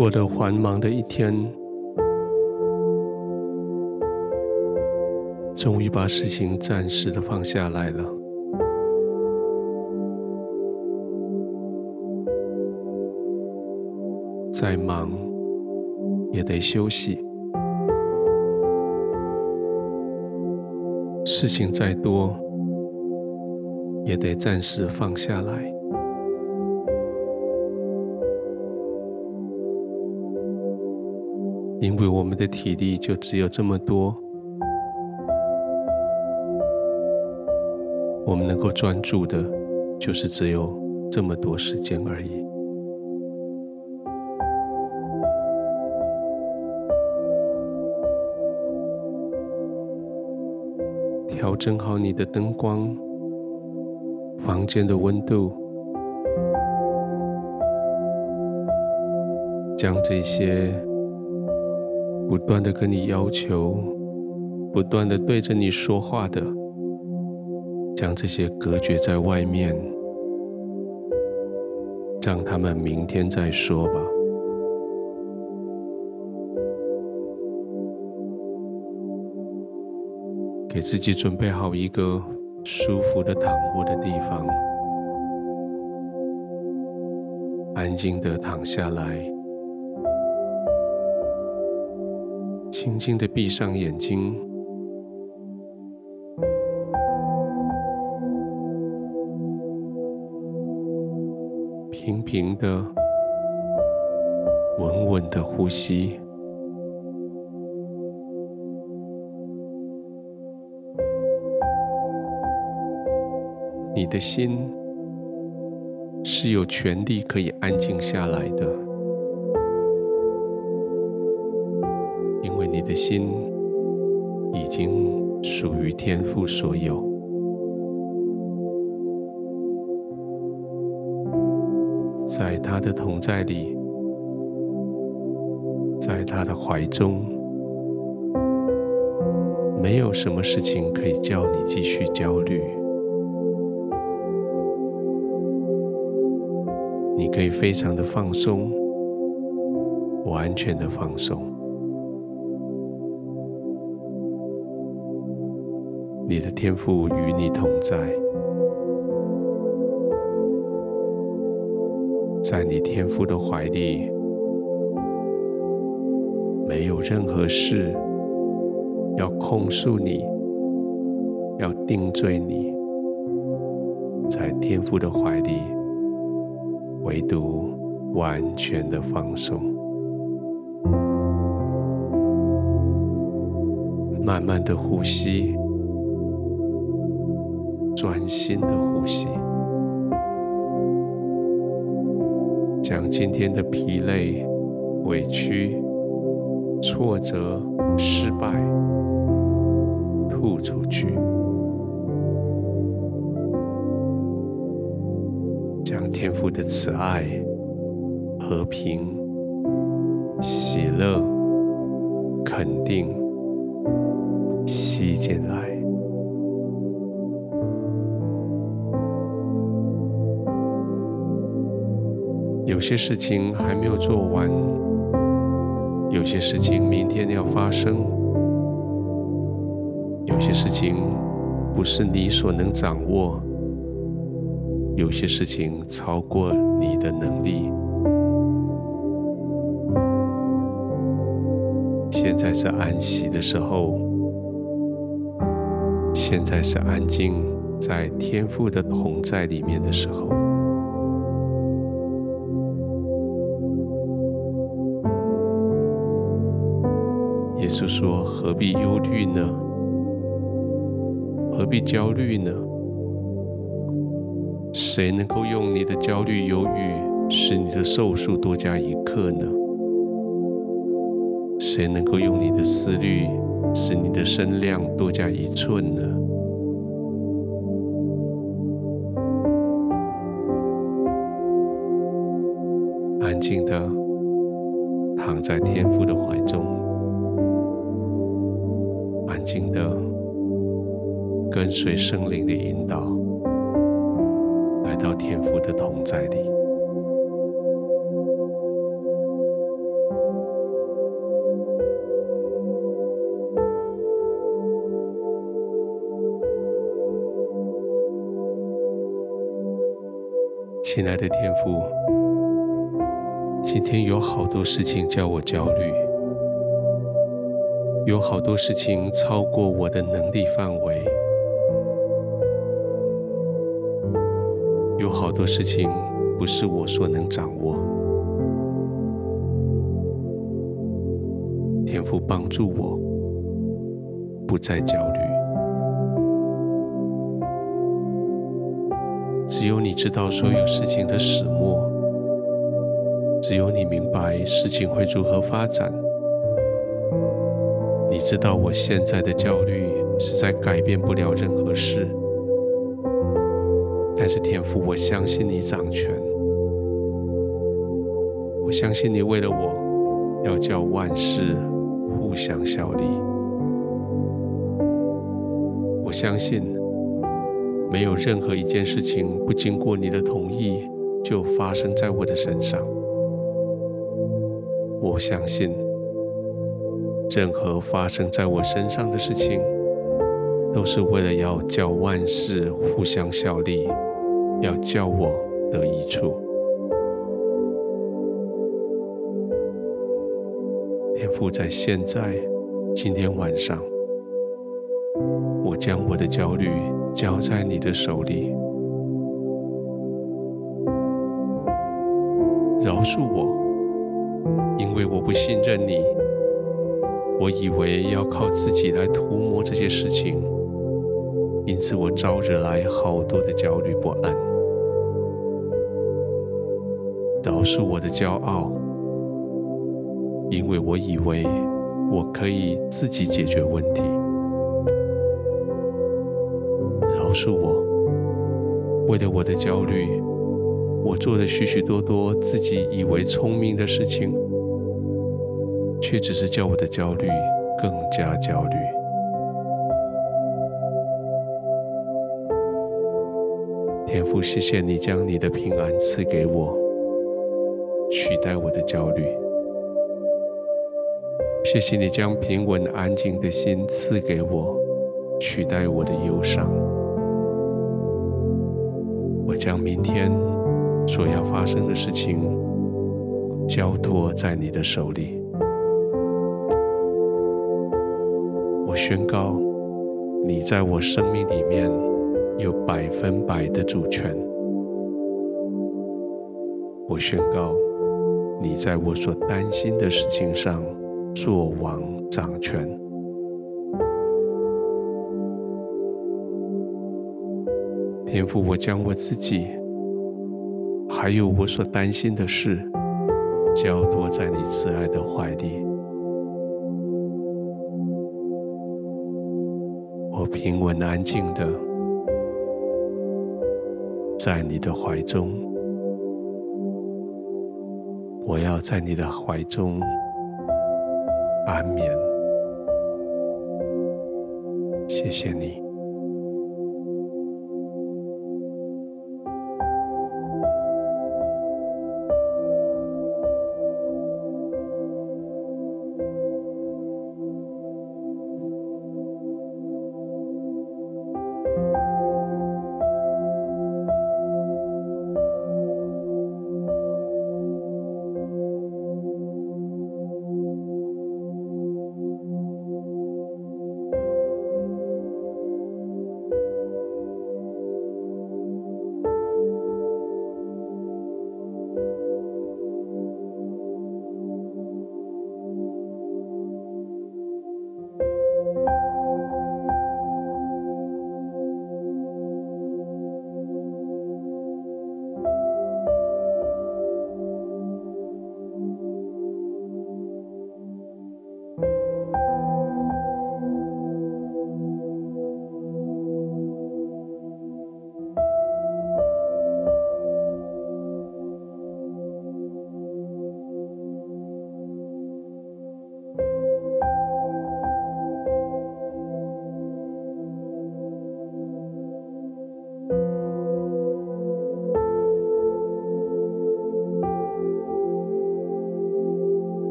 过了繁忙的一天，终于把事情暂时的放下来了。再忙也得休息，事情再多也得暂时放下来。因为我们的体力就只有这么多，我们能够专注的，就是只有这么多时间而已。调整好你的灯光，房间的温度，将这些。不断的跟你要求，不断的对着你说话的，将这些隔绝在外面，让他们明天再说吧。给自己准备好一个舒服的躺卧的地方，安静的躺下来。轻轻的闭上眼睛，平平的、稳稳的呼吸。你的心是有权利可以安静下来的。你的心已经属于天父所有，在他的同在里，在他的怀中，没有什么事情可以叫你继续焦虑。你可以非常的放松，完全的放松。你的天父与你同在，在你天父的怀里，没有任何事要控诉你，要定罪你。在天父的怀里，唯独完全的放松，慢慢的呼吸。专心的呼吸，将今天的疲累、委屈、挫折、失败吐出去，将天父的慈爱、和平、喜乐、肯定吸进来。有些事情还没有做完，有些事情明天要发生，有些事情不是你所能掌握，有些事情超过你的能力。现在是安息的时候，现在是安静在天父的同在里面的时候。稣说：“何必忧虑呢？何必焦虑呢？谁能够用你的焦虑忧郁，使你的寿数多加一刻呢？谁能够用你的思虑，使你的身量多加一寸呢？”安静的躺在天父的怀中，安静的跟随圣灵的引导，来到天父的同在里。亲爱的天父。今天有好多事情叫我焦虑，有好多事情超过我的能力范围，有好多事情不是我所能掌握。天父帮助我，不再焦虑。只有你知道所有事情的始末。只有你明白事情会如何发展。你知道我现在的焦虑实在改变不了任何事，但是天父，我相信你掌权。我相信你为了我要叫万事互相效力。我相信没有任何一件事情不经过你的同意就发生在我的身上。我相信，任何发生在我身上的事情，都是为了要叫万事互相效力，要叫我得益处。天父，在现在，今天晚上，我将我的焦虑交在你的手里，饶恕我。因为我不信任你，我以为要靠自己来涂抹这些事情，因此我招惹来好多的焦虑不安。饶恕我的骄傲，因为我以为我可以自己解决问题。饶恕我，为了我的焦虑，我做了许许多多自己以为聪明的事情。却只是叫我的焦虑更加焦虑。天父，谢谢你将你的平安赐给我，取代我的焦虑。谢谢你将平稳安静的心赐给我，取代我的忧伤。我将明天所要发生的事情交托在你的手里。我宣告，你在我生命里面有百分百的主权。我宣告，你在我所担心的事情上做王掌权。天父，我将我自己，还有我所担心的事，交托在你慈爱的怀里。平稳安静的在你的怀中，我要在你的怀中安眠。谢谢你。